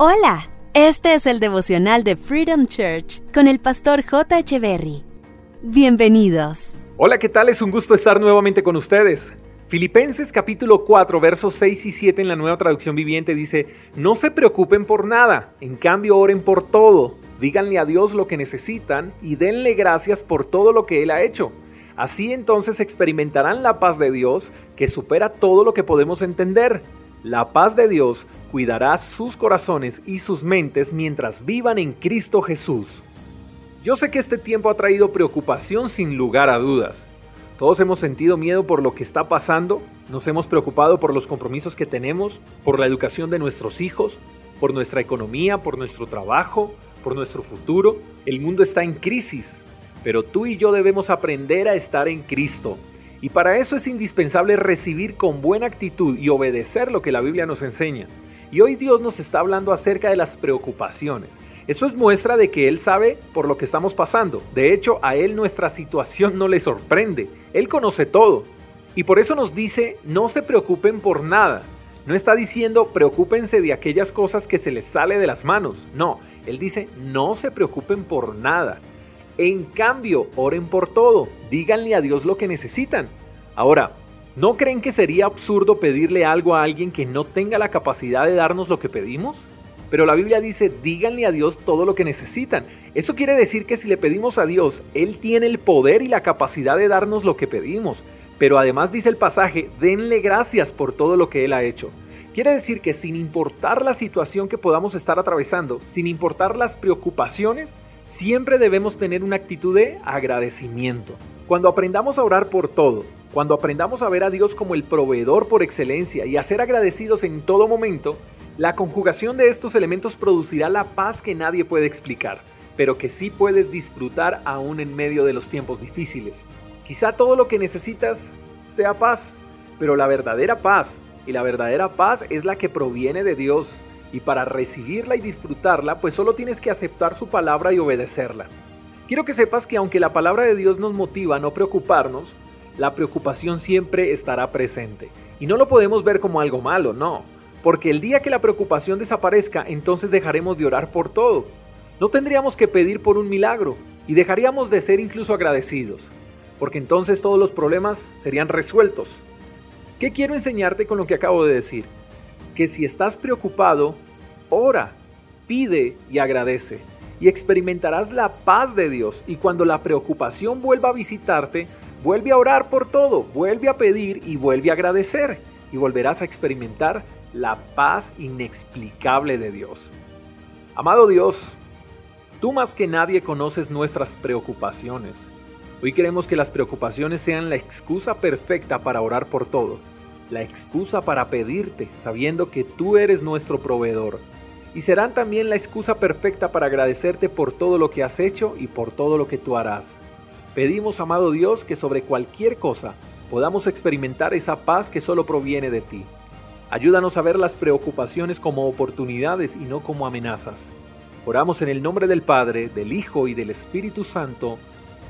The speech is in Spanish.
Hola, este es el devocional de Freedom Church con el pastor J. Echeverry. Bienvenidos. Hola, ¿qué tal? Es un gusto estar nuevamente con ustedes. Filipenses capítulo 4 versos 6 y 7 en la nueva traducción viviente dice, no se preocupen por nada, en cambio oren por todo, díganle a Dios lo que necesitan y denle gracias por todo lo que Él ha hecho. Así entonces experimentarán la paz de Dios que supera todo lo que podemos entender. La paz de Dios cuidará sus corazones y sus mentes mientras vivan en Cristo Jesús. Yo sé que este tiempo ha traído preocupación sin lugar a dudas. Todos hemos sentido miedo por lo que está pasando, nos hemos preocupado por los compromisos que tenemos, por la educación de nuestros hijos, por nuestra economía, por nuestro trabajo, por nuestro futuro. El mundo está en crisis, pero tú y yo debemos aprender a estar en Cristo y para eso es indispensable recibir con buena actitud y obedecer lo que la Biblia nos enseña. Y hoy Dios nos está hablando acerca de las preocupaciones. Eso es muestra de que Él sabe por lo que estamos pasando. De hecho, a Él nuestra situación no le sorprende. Él conoce todo. Y por eso nos dice, no se preocupen por nada. No está diciendo, preocúpense de aquellas cosas que se les sale de las manos. No, Él dice, no se preocupen por nada. En cambio, oren por todo, díganle a Dios lo que necesitan. Ahora, ¿no creen que sería absurdo pedirle algo a alguien que no tenga la capacidad de darnos lo que pedimos? Pero la Biblia dice, díganle a Dios todo lo que necesitan. Eso quiere decir que si le pedimos a Dios, Él tiene el poder y la capacidad de darnos lo que pedimos. Pero además dice el pasaje, denle gracias por todo lo que Él ha hecho. Quiere decir que sin importar la situación que podamos estar atravesando, sin importar las preocupaciones, Siempre debemos tener una actitud de agradecimiento. Cuando aprendamos a orar por todo, cuando aprendamos a ver a Dios como el proveedor por excelencia y a ser agradecidos en todo momento, la conjugación de estos elementos producirá la paz que nadie puede explicar, pero que sí puedes disfrutar aún en medio de los tiempos difíciles. Quizá todo lo que necesitas sea paz, pero la verdadera paz, y la verdadera paz es la que proviene de Dios, y para recibirla y disfrutarla, pues solo tienes que aceptar su palabra y obedecerla. Quiero que sepas que aunque la palabra de Dios nos motiva a no preocuparnos, la preocupación siempre estará presente. Y no lo podemos ver como algo malo, no. Porque el día que la preocupación desaparezca, entonces dejaremos de orar por todo. No tendríamos que pedir por un milagro y dejaríamos de ser incluso agradecidos. Porque entonces todos los problemas serían resueltos. ¿Qué quiero enseñarte con lo que acabo de decir? que si estás preocupado, ora, pide y agradece. Y experimentarás la paz de Dios. Y cuando la preocupación vuelva a visitarte, vuelve a orar por todo, vuelve a pedir y vuelve a agradecer. Y volverás a experimentar la paz inexplicable de Dios. Amado Dios, tú más que nadie conoces nuestras preocupaciones. Hoy queremos que las preocupaciones sean la excusa perfecta para orar por todo la excusa para pedirte, sabiendo que tú eres nuestro proveedor. Y serán también la excusa perfecta para agradecerte por todo lo que has hecho y por todo lo que tú harás. Pedimos, amado Dios, que sobre cualquier cosa podamos experimentar esa paz que solo proviene de ti. Ayúdanos a ver las preocupaciones como oportunidades y no como amenazas. Oramos en el nombre del Padre, del Hijo y del Espíritu Santo.